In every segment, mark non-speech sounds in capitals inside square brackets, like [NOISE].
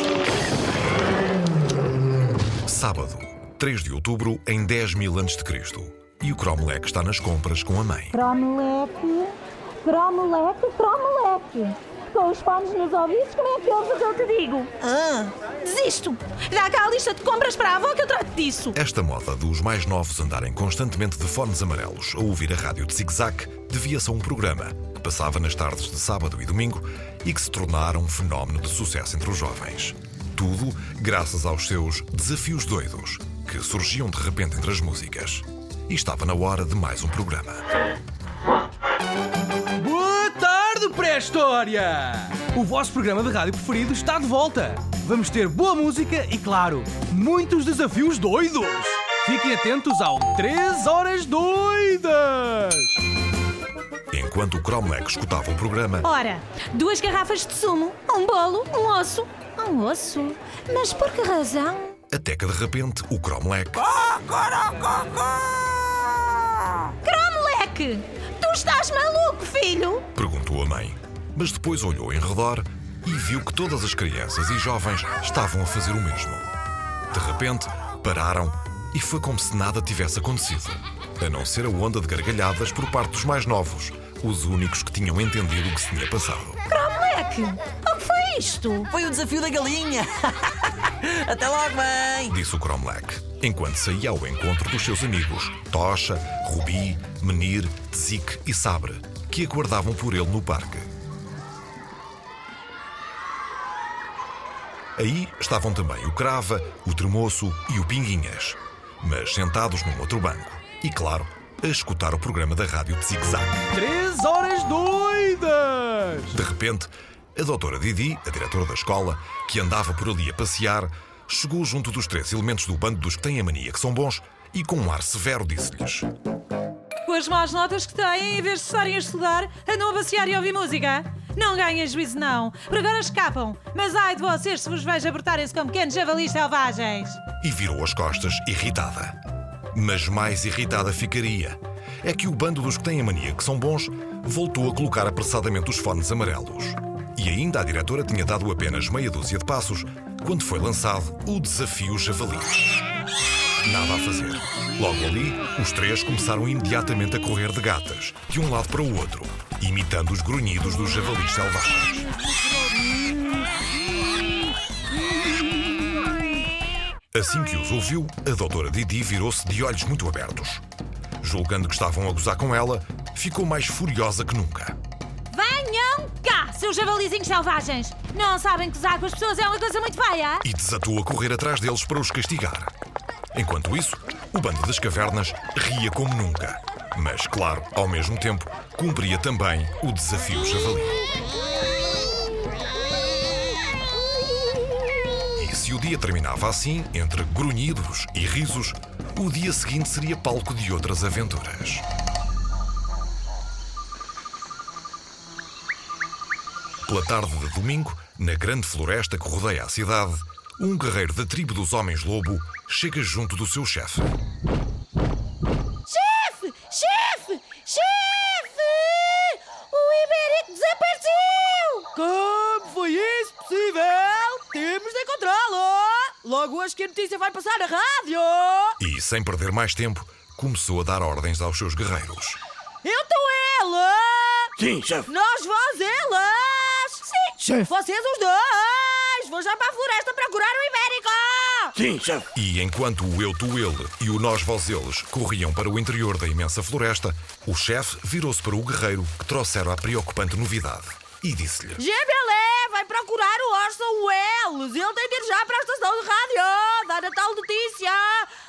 Marelos. Sábado, 3 de outubro, em 10 mil a.C. E o Cromlech está nas compras com a mãe. Cromeleque, cromeleque, cromeleque. Com os fones nos ouvidos, como é que ouves o que eu te digo? Ah, desisto. Dá cá a lista de compras para a avó que eu trato disso. Esta moda dos mais novos andarem constantemente de fones amarelos a ouvir a rádio de zig-zag devia-se a um programa passava nas tardes de sábado e domingo e que se tornara um fenómeno de sucesso entre os jovens. Tudo graças aos seus desafios doidos, que surgiam de repente entre as músicas. E estava na hora de mais um programa. Boa tarde, pré-história! O vosso programa de rádio preferido está de volta. Vamos ter boa música e, claro, muitos desafios doidos. Fiquem atentos ao 3 Horas Doidas! Enquanto o Cromlech escutava o programa, Ora, duas garrafas de sumo, um bolo, um osso. Um osso? Mas por que razão? até que de repente o Cromlech Cromleque! Tu estás maluco, filho? perguntou a mãe. Mas depois olhou em redor e viu que todas as crianças e jovens estavam a fazer o mesmo. De repente, pararam e foi como se nada tivesse acontecido. A não ser a onda de gargalhadas por parte dos mais novos, os únicos que tinham entendido o que se tinha passado. Cromleque! O que foi isto? Foi o desafio da galinha. [LAUGHS] Até logo, mãe. Disse o Cromlech, enquanto saía ao encontro dos seus amigos Tocha, Rubi, Menir, Tzik e Sabre, que aguardavam por ele no parque. Aí estavam também o Crava, o Tremoço e o Pinguinhas, mas sentados num outro banco. E, claro, a escutar o programa da rádio de zig-zag. 3 Horas Doidas! De repente, a doutora Didi, a diretora da escola, que andava por ali a passear, chegou junto dos três elementos do bando dos que têm a mania que são bons e com um ar severo disse-lhes: Com as más notas que têm, em vez de estarem a estudar, andam a passear e a ouvir música. Não ganhem juízo, não. Por agora escapam. Mas ai de vocês se vos vejo abortarem-se como pequenos javalis selvagens. E virou as costas, irritada. Mas mais irritada ficaria. É que o bando dos que têm a mania que são bons voltou a colocar apressadamente os fones amarelos. E ainda a diretora tinha dado apenas meia dúzia de passos quando foi lançado o desafio javali. Nada a fazer. Logo ali, os três começaram imediatamente a correr de gatas, de um lado para o outro, imitando os grunhidos dos javalis selvagens. Assim que os ouviu, a doutora Didi virou-se de olhos muito abertos. Julgando que estavam a gozar com ela, ficou mais furiosa que nunca. Venham cá, seus javalizinhos selvagens! Não sabem que usar com as pessoas é uma coisa muito feia? e desatou a correr atrás deles para os castigar. Enquanto isso, o bando das cavernas ria como nunca. Mas, claro, ao mesmo tempo, cumpria também o desafio javali. Se o dia terminava assim, entre grunhidos e risos, o dia seguinte seria palco de outras aventuras. Pela tarde de domingo, na grande floresta que rodeia a cidade, um guerreiro da tribo dos Homens-Lobo chega junto do seu chefe. Chefe! Chefe! Chefe! O Ibérico desapareceu! Como foi isso possível? Temos de encontrá-lo! Logo hoje que a notícia vai passar na rádio! E, sem perder mais tempo, começou a dar ordens aos seus guerreiros. Eu estou ela! Sim, chefe. Nós vós elas! Sim! Chefe. Vocês os dois! Vou já para a floresta procurar o Ibérico! Sim, chefe. E enquanto o eu, tu, ele e o nós, vós, eles corriam para o interior da imensa floresta, o chefe virou-se para o guerreiro que trouxera a preocupante novidade e disse-lhe: Gebelé vai procurar o Orson Welles! Ele tem de ir já para a estação de rádio! Dar a tal notícia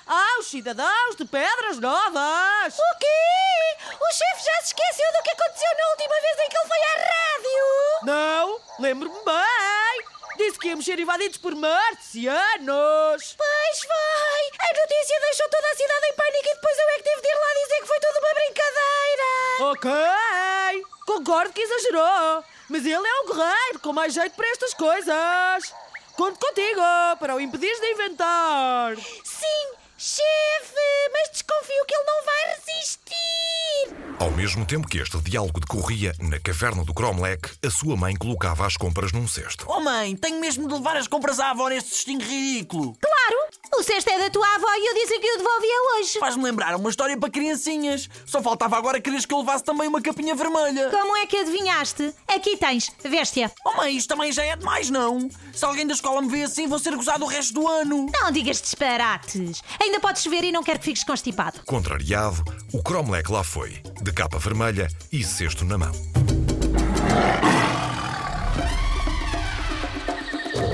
aos cidadãos de Pedras Novas! O quê? O chefe já se esqueceu do que aconteceu na última vez em que ele foi à rádio? Não, lembro-me bem! Disse que íamos ser invadidos por marcianos! Pois foi! A notícia deixou toda a cidade em pânico e depois eu é que tive de ir lá dizer que foi tudo uma brincadeira! Ok! Concordo que exagerou! Mas ele é um guerreiro com mais jeito para estas coisas! Conto contigo para o impedires de inventar! Sim, chefe, mas desconfio que ele não vai resistir! Ao mesmo tempo que este diálogo decorria na caverna do Cromlech, a sua mãe colocava as compras num cesto. Oh mãe, tenho mesmo de levar as compras à avó neste cestinho ridículo. Claro! O cesto é da tua avó e eu disse que o devolvia hoje. Faz-me lembrar uma história para criancinhas. Só faltava agora quereres que eu levasse também uma capinha vermelha. Como é que adivinhaste? Aqui tens, veste-a. Oh mãe, isto também já é demais, não? Se alguém da escola me vê assim, vou ser gozado o resto do ano. Não digas disparates. Ainda podes ver e não quero que fiques constipado. Contrariado, o Cromlech lá foi, de capa vermelha e cesto na mão.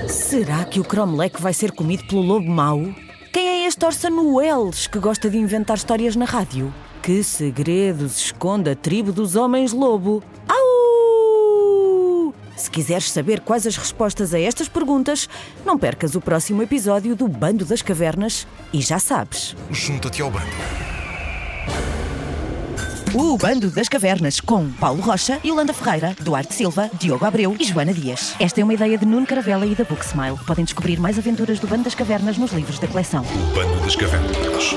Será que o Cromlech vai ser comido pelo lobo mau? Quem é este Orson Welles que gosta de inventar histórias na rádio? Que segredos esconde a tribo dos homens-lobo? Au! Se quiseres saber quais as respostas a estas perguntas, não percas o próximo episódio do Bando das Cavernas e já sabes. Junta-te ao bando. O Bando das Cavernas com Paulo Rocha, Yolanda Ferreira, Duarte Silva, Diogo Abreu e Joana Dias. Esta é uma ideia de Nuno Caravela e da Booksmile. Podem descobrir mais aventuras do Bando das Cavernas nos livros da coleção. O bando das cavernas.